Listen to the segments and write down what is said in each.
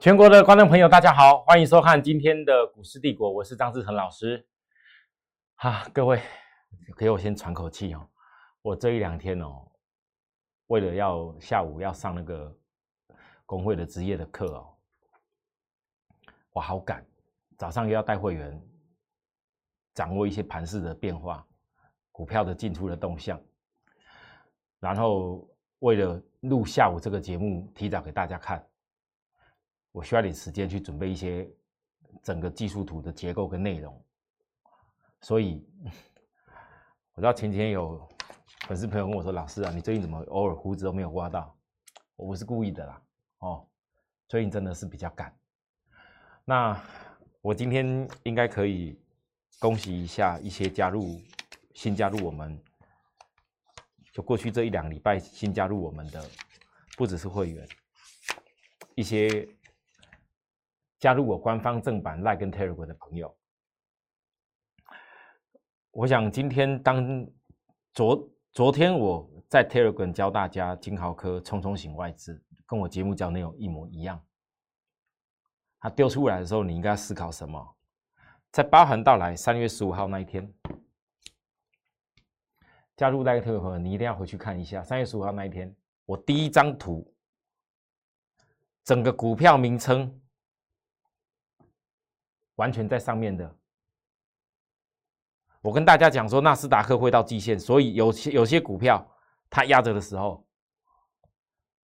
全国的观众朋友，大家好，欢迎收看今天的股市帝国，我是张志成老师。哈，各位，给我先喘口气哦。我这一两天哦，为了要下午要上那个工会的职业的课哦，我好赶，早上又要带会员掌握一些盘势的变化、股票的进出的动向，然后为了录下午这个节目，提早给大家看。我需要点时间去准备一些整个技术图的结构跟内容，所以我知道前几天有粉丝朋友跟我说：“老师啊，你最近怎么偶尔胡子都没有刮到？”我不是故意的啦，哦，最近真的是比较赶。那我今天应该可以恭喜一下一些加入新加入我们，就过去这一两礼拜新加入我们的，不只是会员，一些。加入我官方正版 Like 跟 Telegram 的朋友，我想今天当昨昨天我在 Telegram 教大家金豪科冲冲型外资，跟我节目讲内容一模一样。它丢出来的时候，你应该思考什么？在包含到来三月十五号那一天，加入 Like Telegram 你一定要回去看一下三月十五号那一天，我第一张图，整个股票名称。完全在上面的，我跟大家讲说，纳斯达克会到季线，所以有些有些股票它压着的时候，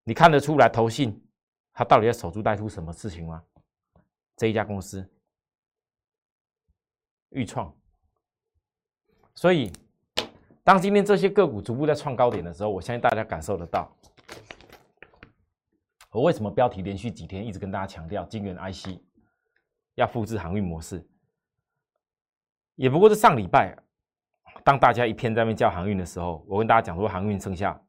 你看得出来投信它到底要守株待兔什么事情吗？这一家公司，预创，所以当今天这些个股逐步在创高点的时候，我相信大家感受得到。我为什么标题连续几天一直跟大家强调金元 IC？要复制航运模式，也不过是上礼拜，当大家一片在那叫航运的时候，我跟大家讲说，航运剩下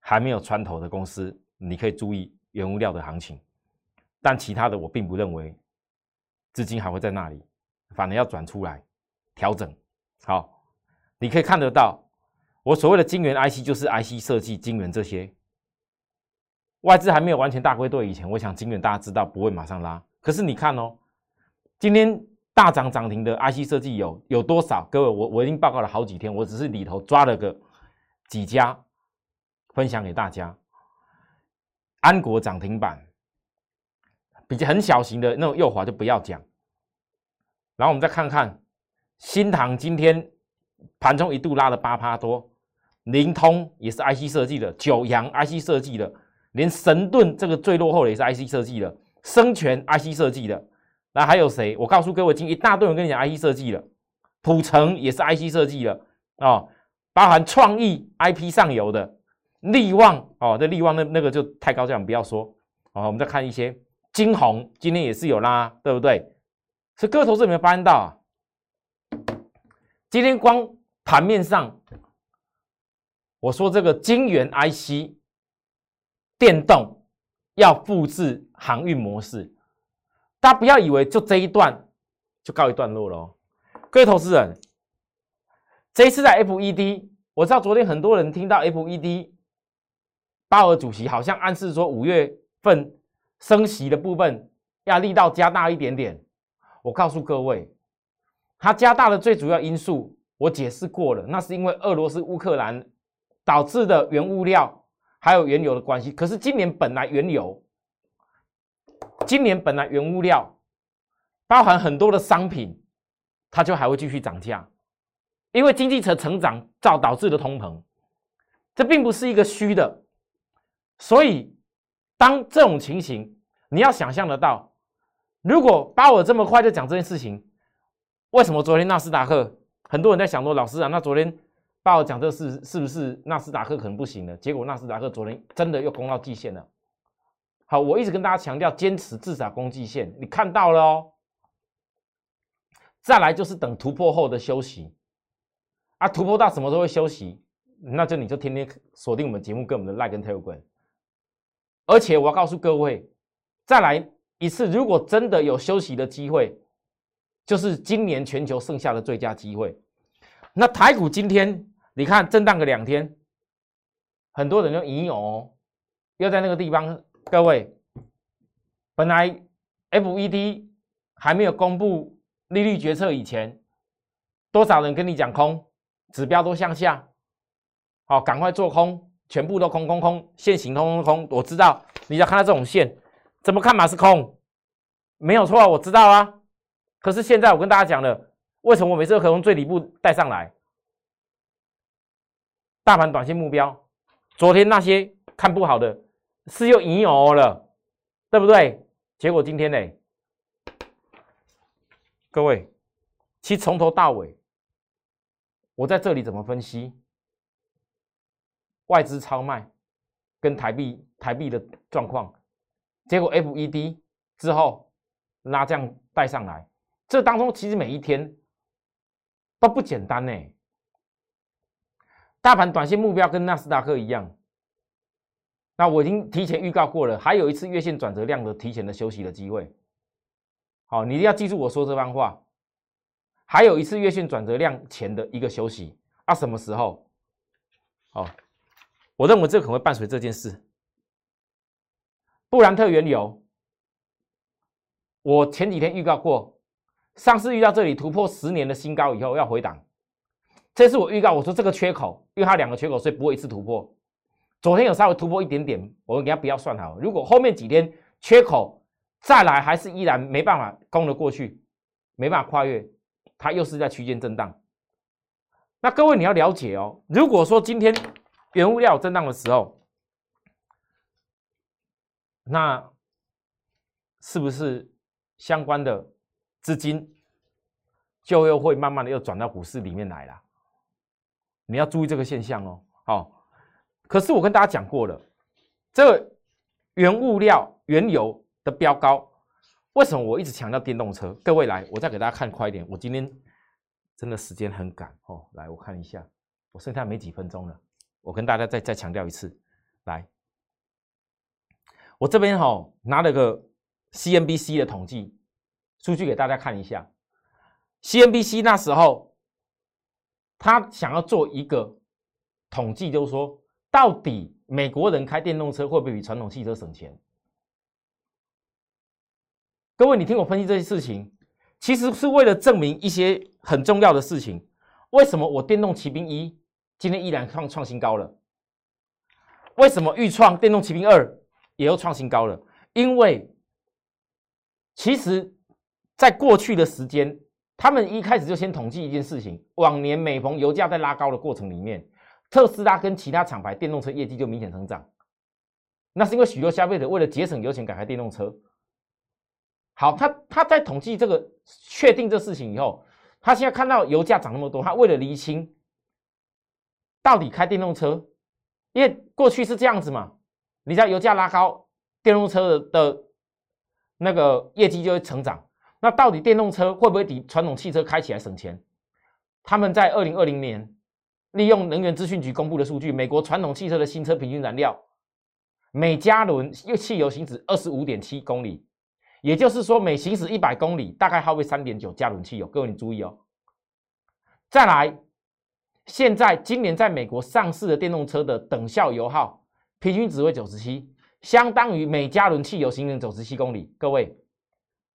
还没有穿头的公司，你可以注意原物料的行情，但其他的我并不认为资金还会在那里，反而要转出来调整。好，你可以看得到，我所谓的晶圆 IC 就是 IC 设计、晶圆这些，外资还没有完全大归队以前，我想晶圆大家知道不会马上拉，可是你看哦。今天大涨涨停的 IC 设计有有多少？各位，我我已经报告了好几天，我只是里头抓了个几家分享给大家。安国涨停板，比较很小型的那种右滑就不要讲。然后我们再看看新塘今天盘中一度拉了八趴多，灵通也是 IC 设计的，九阳 IC 设计的，连神盾这个最落后的也是 IC 设计的，生全 IC 设计的。那还有谁？我告诉各位，今一大堆人跟你讲 IC 设计了，普成也是 IC 设计了哦，包含创意 IP 上游的利旺哦，这利旺那那个就太高价，不要说哦。我们再看一些金红，今天也是有拉，对不对？是各位投资有没有发现到啊？今天光盘面上，我说这个晶圆 IC 电动要复制航运模式。大家不要以为就这一段就告一段落了，各位投资人，这一次在 FED，我知道昨天很多人听到 FED 鲍尔主席好像暗示说五月份升息的部分要力道加大一点点。我告诉各位，它加大的最主要因素我解释过了，那是因为俄罗斯乌克兰导致的原物料还有原油的关系。可是今年本来原油。今年本来原物料包含很多的商品，它就还会继续涨价，因为经济成成长造导致的通膨，这并不是一个虚的，所以当这种情形，你要想象得到，如果鲍尔这么快就讲这件事情，为什么昨天纳斯达克很多人在想说，老师啊，那昨天鲍尔讲这事是不是纳斯达克可能不行了？结果纳斯达克昨天真的又攻到季线了。好，我一直跟大家强调，坚持至少攻击线，你看到了哦。再来就是等突破后的休息，啊，突破到什么时候会休息？那就你就天天锁定我们节目跟我们的 Like 跟 Telegram。而且我要告诉各位，再来一次，如果真的有休息的机会，就是今年全球剩下的最佳机会。那台股今天你看震荡个两天，很多人就引哦，又在那个地方。各位，本来 FED 还没有公布利率决策以前，多少人跟你讲空，指标都向下，好，赶快做空，全部都空空空，线形通通空。我知道，你要看到这种线，怎么看嘛是空，没有错，我知道啊。可是现在我跟大家讲了，为什么我每次都可以从最底部带上来？大盘短线目标，昨天那些看不好的，是又引有了，对不对？结果今天呢？各位，其实从头到尾，我在这里怎么分析外资超卖跟台币台币的状况？结果 FED 之后拉这样带上来。这当中其实每一天都不简单呢。大盘短线目标跟纳斯达克一样，那我已经提前预告过了，还有一次月线转折量的提前的休息的机会。好，你一定要记住我说这番话。还有一次月线转折量前的一个休息啊，什么时候？好，我认为这可能会伴随这件事。布兰特原油，我前几天预告过。上次遇到这里突破十年的新高以后要回档，这次我预告我说这个缺口，因为它两个缺口，所以不会一次突破。昨天有稍微突破一点点，我们给它不要算好。如果后面几天缺口再来，还是依然没办法攻得过去，没办法跨越，它又是在区间震荡。那各位你要了解哦，如果说今天原物料震荡的时候，那是不是相关的？资金就又会慢慢的又转到股市里面来了，你要注意这个现象哦。好，可是我跟大家讲过了，这原物料原油的标高，为什么我一直强调电动车？各位来，我再给大家看快一点。我今天真的时间很赶哦，来我看一下，我剩下没几分钟了，我跟大家再再强调一次，来，我这边哈拿了个 CNBC 的统计。数据给大家看一下，CNBC 那时候他想要做一个统计，就是说到底美国人开电动车会不会比传统汽车省钱？各位，你听我分析这些事情，其实是为了证明一些很重要的事情。为什么我电动骑兵一今天依然创创新高了？为什么预创电动骑兵二也又创新高了？因为其实。在过去的时间，他们一开始就先统计一件事情：往年每逢油价在拉高的过程里面，特斯拉跟其他厂牌电动车业绩就明显成长。那是因为许多消费者为了节省油钱改开电动车。好，他他在统计这个确定这事情以后，他现在看到油价涨那么多，他为了厘清到底开电动车，因为过去是这样子嘛，你知道油价拉高，电动车的那个业绩就会成长。那到底电动车会不会比传统汽车开起来省钱？他们在二零二零年利用能源资讯局公布的数据，美国传统汽车的新车平均燃料每加仑用汽油行驶二十五点七公里，也就是说每行驶一百公里大概耗费三点九加仑汽油。各位你注意哦。再来，现在今年在美国上市的电动车的等效油耗平均值为九十七，相当于每加仑汽油行驶九十七公里。各位。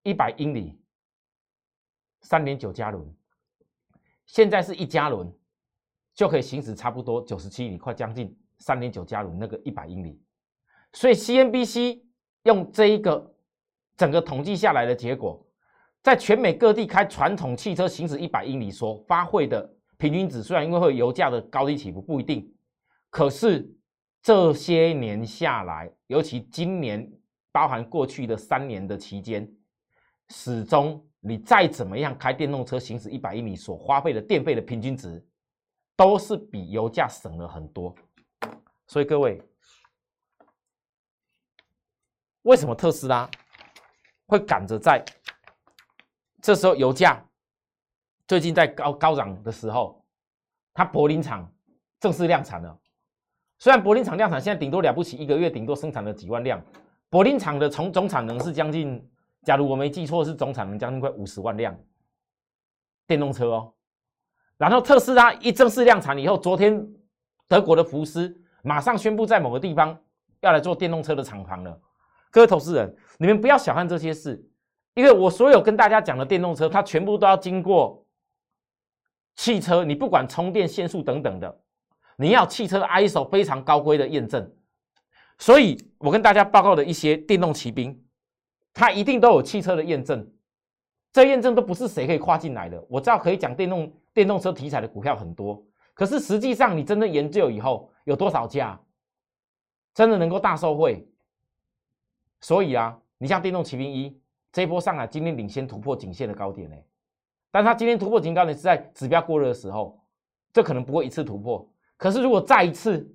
一百英里，三点九加仑，现在是一加仑就可以行驶差不多九十七里，快将近三点九加仑那个一百英里。所以 CNBC 用这一个整个统计下来的结果，在全美各地开传统汽车行驶一百英里所发挥的平均值，虽然因为会油价的高低起伏不一定，可是这些年下来，尤其今年包含过去的三年的期间。始终，你再怎么样开电动车行驶一百英里所花费的电费的平均值，都是比油价省了很多。所以各位，为什么特斯拉会赶着在这时候油价最近在高高涨的时候，它柏林厂正式量产了？虽然柏林厂量产现在顶多了不起，一个月顶多生产了几万辆，柏林厂的从总产能是将近。假如我没记错，是总产能将近快五十万辆电动车哦。然后特斯拉一正式量产以后，昨天德国的福斯马上宣布在某个地方要来做电动车的厂房了。各位投资人，你们不要小看这些事，因为我所有跟大家讲的电动车，它全部都要经过汽车，你不管充电线速等等的，你要汽车 ISO 非常高规的验证。所以我跟大家报告的一些电动骑兵，它一定都有汽车的验证，这验证都不是谁可以跨进来的。我知道可以讲电动电动车题材的股票很多，可是实际上你真的研究以后，有多少家真的能够大受惠？所以啊，你像电动骑兵一这一波上来，今天领先突破颈线的高点呢，但它今天突破颈高点是在指标过热的时候，这可能不会一次突破，可是如果再一次，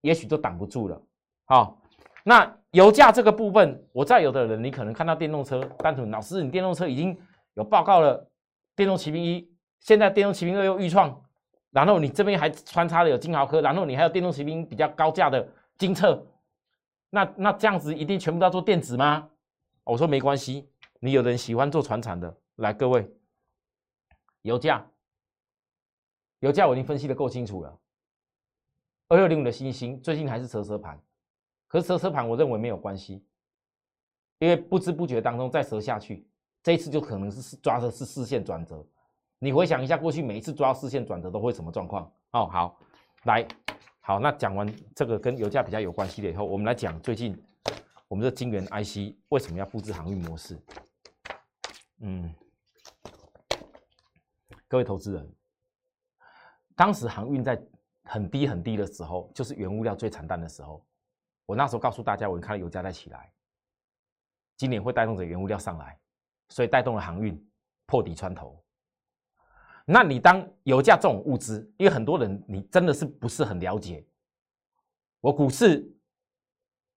也许就挡不住了。好，那油价这个部分，我再有的人你可能看到电动车，单纯老师，你电动车已经有报告了，电动骑兵一，现在电动骑兵二又预创，然后你这边还穿插的有金豪科，然后你还有电动骑兵比较高价的金策，那那这样子一定全部都要做电子吗？我说没关系，你有人喜欢做船产的，来各位，油价，油价我已经分析的够清楚了，二六零五的星星最近还是折折盘。可是蛇蛇盘，我认为没有关系，因为不知不觉当中再折下去，这一次就可能是抓的是视线转折。你回想一下，过去每一次抓视线转折都会什么状况？哦，好，来，好，那讲完这个跟油价比较有关系的以后，我们来讲最近我们的晶圆 IC 为什么要布置航运模式？嗯，各位投资人，当时航运在很低很低的时候，就是原物料最惨淡的时候。我那时候告诉大家，我看到油价在起来，今年会带动着原物料上来，所以带动了航运破底穿头。那你当油价这种物资，因为很多人你真的是不是很了解，我股市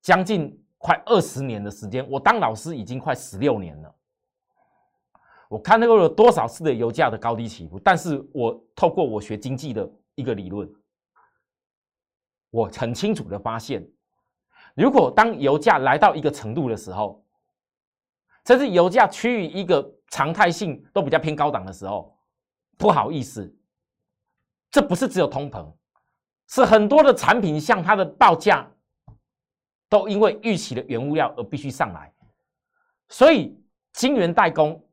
将近快二十年的时间，我当老师已经快十六年了，我看到了多少次的油价的高低起伏，但是我透过我学经济的一个理论，我很清楚的发现。如果当油价来到一个程度的时候，甚至油价趋于一个常态性都比较偏高档的时候，不好意思，这不是只有通膨，是很多的产品像它的报价都因为预期的原物料而必须上来，所以晶圆代工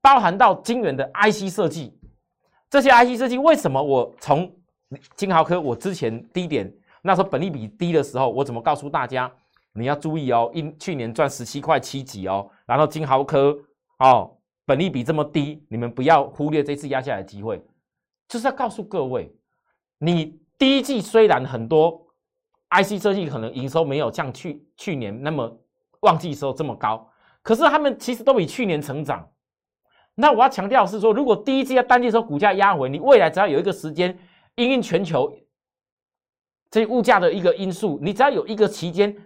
包含到晶圆的 IC 设计，这些 IC 设计为什么我从金豪科我之前低点。那时候本利比低的时候，我怎么告诉大家？你要注意哦，因去年赚十七块七几哦，然后金豪科哦，本利比这么低，你们不要忽略这次压下来的机会，就是要告诉各位，你第一季虽然很多 IC 设计可能营收没有像去去年那么旺季时候这么高，可是他们其实都比去年成长。那我要强调是说，如果第一季要单季时候股价压回，你未来只要有一个时间，因应全球。这物价的一个因素，你只要有一个期间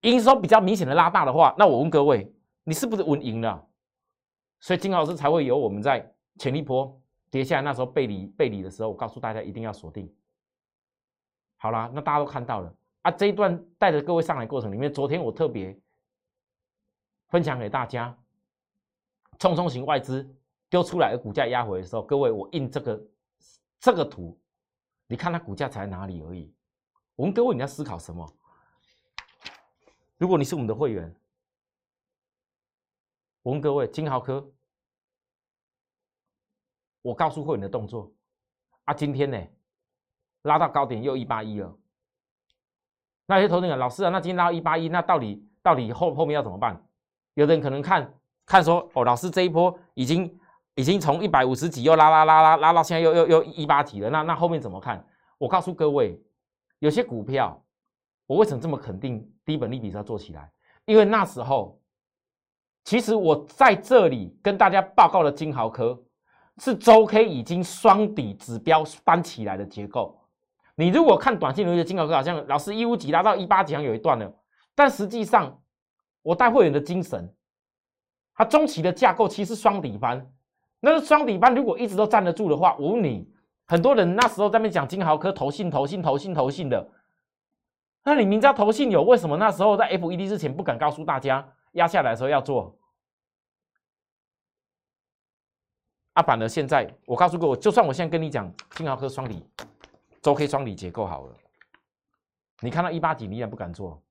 营收比较明显的拉大的话，那我问各位，你是不是稳赢了？所以金老师才会有我们在潜力波跌下来那时候背离背离的时候，我告诉大家一定要锁定。好啦，那大家都看到了啊，这一段带着各位上来过程里面，昨天我特别分享给大家，冲冲型外资丢出来的股价压回的时候，各位我印这个这个图。你看它股价才哪里而已，我们各位你要思考什么？如果你是我们的会员，我问各位金豪科，我告诉会员的动作啊，今天呢拉到高点又一八一了，那有些投资人老师啊，那今天拉到一八一，那到底到底后后面要怎么办？有的人可能看看说哦，老师这一波已经。已经从一百五十几又拉拉拉拉拉到现在又又又一八几了，那那后面怎么看？我告诉各位，有些股票我为什么这么肯定低本利比是要做起来？因为那时候其实我在这里跟大家报告的金豪科是周 K 已经双底指标翻起来的结构。你如果看短线，你觉得金豪科好像老师一五几拉到一八几，好像有一段了，但实际上我带会员的精神，它中期的架构其实双底翻。那个双底班如果一直都站得住的话，我问你，很多人那时候在那讲金豪科投信、投信、投信、投信的，那你明知道投信有，为什么那时候在 FED 之前不敢告诉大家压下来的时候要做？啊，反而现在我告诉过我，就算我现在跟你讲金豪科双底、周 K 双底结构好了，你看到一八几，你也不敢做。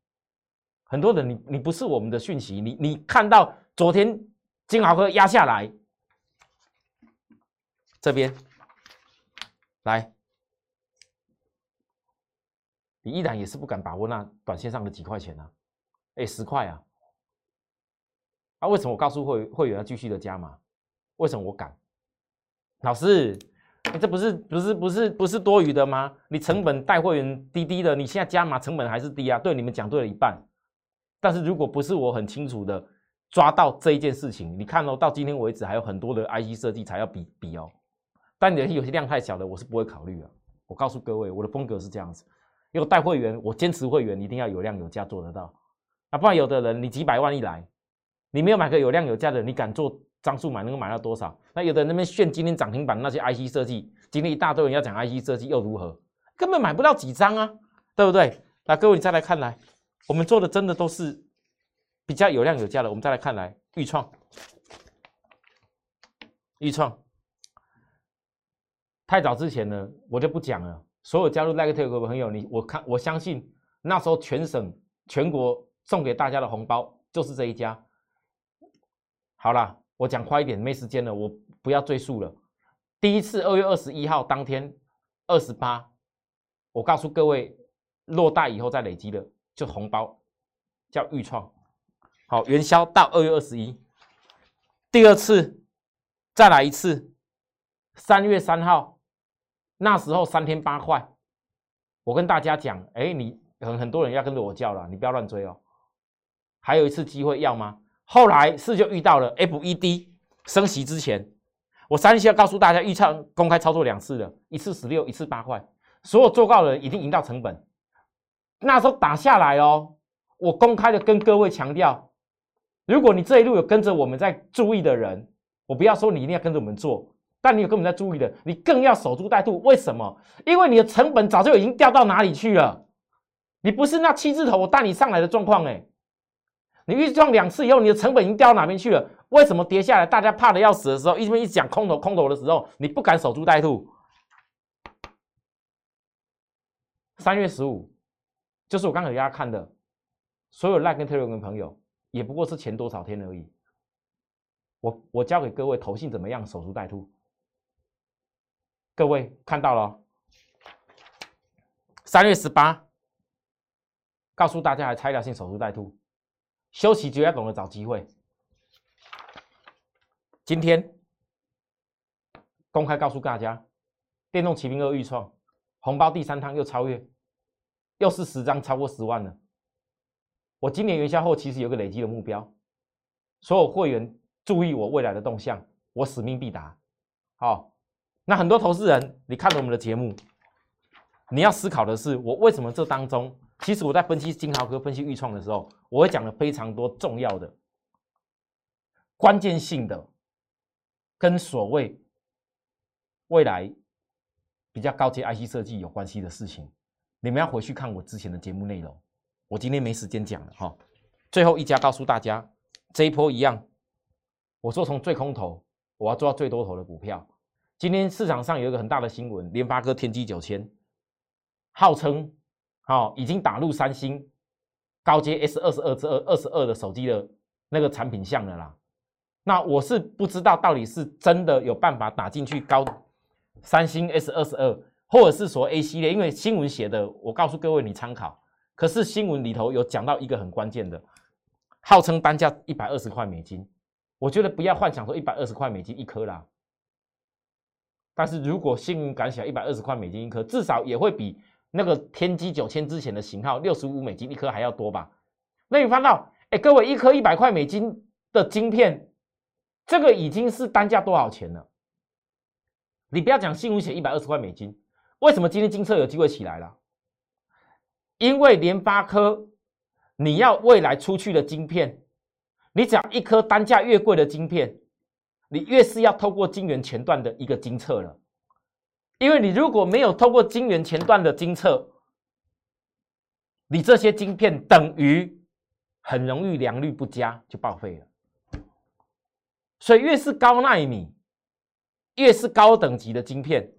很多人你你不是我们的讯息，你你看到昨天金豪科压下来，这边来，你依然也是不敢把握那短线上的几块钱啊，哎，十块啊，啊，为什么我告诉会会员要继续的加码？为什么我敢？老师，这不是不是不是不是多余的吗？你成本带会员低低的，你现在加码成本还是低啊？对，你们讲对了一半。但是如果不是我很清楚的抓到这一件事情，你看哦，到今天为止还有很多的 IC 设计才要比比哦。但你的有些量太小的，我是不会考虑的。我告诉各位，我的风格是这样子，因为带会员，我坚持会员一定要有量有价做得到。啊，不然有的人你几百万一来，你没有买个有量有价的，你敢做张数买能够买到多少？那有的人那边炫今天涨停板那些 IC 设计，今天一大堆人要讲 IC 设计又如何？根本买不到几张啊，对不对？那，各位你再来看来。我们做的真的都是比较有量有价的。我们再来看来，豫创，豫创，太早之前呢，我就不讲了。所有加入 Like 特的朋友，你我看我相信那时候全省全国送给大家的红包就是这一家。好了，我讲快一点，没时间了，我不要赘述了。第一次二月二十一号当天二十八，我告诉各位落袋以后再累积的。就红包叫预创，好元宵到二月二十一，第二次再来一次，三月三号那时候三天八块，我跟大家讲，哎，你很很多人要跟着我叫了，你不要乱追哦。还有一次机会要吗？后来是就遇到了 FED 升息之前，我三期要告诉大家预测公开操作两次了，一次十六，一次八块，所有做告的人已经赢到成本。那时候打下来哦，我公开的跟各位强调，如果你这一路有跟着我们在注意的人，我不要说你一定要跟着我们做，但你有跟我们在注意的，你更要守株待兔。为什么？因为你的成本早就已经掉到哪里去了？你不是那七字头我带你上来的状况哎，你预撞两次以后，你的成本已经掉到哪边去了？为什么跌下来？大家怕的要死的时候，一边一讲空头空头的时候，你不敢守株待兔。三月十五。就是我刚给大家看的，所有 Like 跟朋友，也不过是前多少天而已。我我教给各位投信怎么样守株待兔。各位看到了，三月十八，告诉大家还拆掉性守株待兔，休息就要懂得找机会。今天公开告诉大家，电动骑兵二预创红包第三趟又超越。又是十张超过十万了。我今年元宵后其实有个累积的目标，所有会员注意我未来的动向，我使命必达。好，那很多投资人，你看了我们的节目，你要思考的是，我为什么这当中，其实我在分析金豪科、分析预创的时候，我会讲了非常多重要的、关键性的，跟所谓未来比较高阶 IC 设计有关系的事情。你们要回去看我之前的节目内容，我今天没时间讲了哈。最后一家告诉大家，这一波一样，我说从最空头，我要做到最多头的股票。今天市场上有一个很大的新闻，联发科天玑九千，号称好已经打入三星高阶 S 二十二至二二十二的手机的那个产品项了啦。那我是不知道到底是真的有办法打进去高三星 S 二十二。或者是说 A 系列，因为新闻写的，我告诉各位你参考。可是新闻里头有讲到一个很关键的，号称单价一百二十块美金，我觉得不要幻想说一百二十块美金一颗啦。但是如果新闻敢写一百二十块美金一颗，至少也会比那个天玑九千之前的型号六十五美金一颗还要多吧？那你翻到，哎，各位一颗一百块美金的晶片，这个已经是单价多少钱了？你不要讲新闻写一百二十块美金。为什么今天金策有机会起来了？因为联发科，你要未来出去的晶片，你只要一颗单价越贵的晶片，你越是要透过晶圆前段的一个晶策了。因为你如果没有透过晶圆前段的晶测，你这些晶片等于很容易良率不佳就报废了。所以越是高纳米，越是高等级的晶片。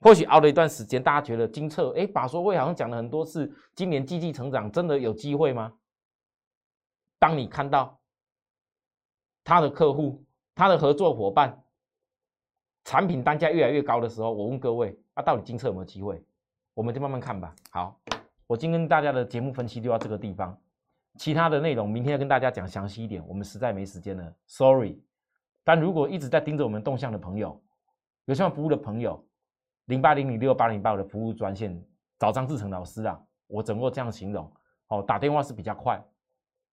或许熬了一段时间，大家觉得晶测哎，把说会好像讲了很多次，今年积极成长，真的有机会吗？当你看到他的客户、他的合作伙伴产品单价越来越高的时候，我问各位，啊，到底金策有没有机会？我们就慢慢看吧。好，我今天跟大家的节目分析就到这个地方，其他的内容明天要跟大家讲详细一点，我们实在没时间了，sorry。但如果一直在盯着我们动向的朋友，有需要服务的朋友，零八零零六八零八五的服务专线找张志成老师啊，我整个这样形容，哦，打电话是比较快。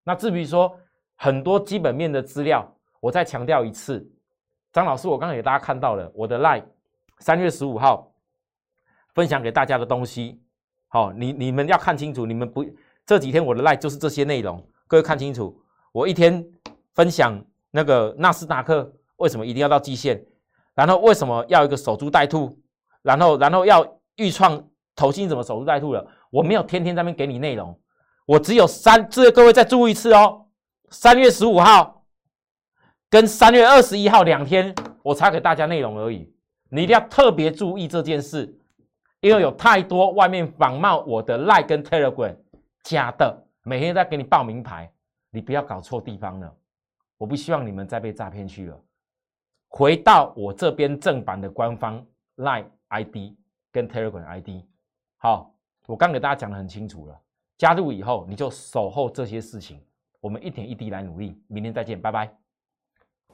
那至于说很多基本面的资料，我再强调一次，张老师，我刚刚给大家看到了我的 line 三月十五号分享给大家的东西，好，你你们要看清楚，你们不这几天我的 line 就是这些内容，各位看清楚，我一天分享那个纳斯达克为什么一定要到季线。然后为什么要一个守株待兔？然后然后要预创投信怎么守株待兔了？我没有天天在那边给你内容，我只有三，这各位再注意一次哦。三月十五号跟三月二十一号两天，我才给大家内容而已。你一定要特别注意这件事，因为有太多外面仿冒我的 Line 跟 Telegram 假的，每天在给你报名牌，你不要搞错地方了。我不希望你们再被诈骗去了。回到我这边正版的官方 Line ID 跟 Telegram ID，好，我刚给大家讲的很清楚了。加入以后，你就守候这些事情，我们一点一滴来努力。明天再见，拜拜。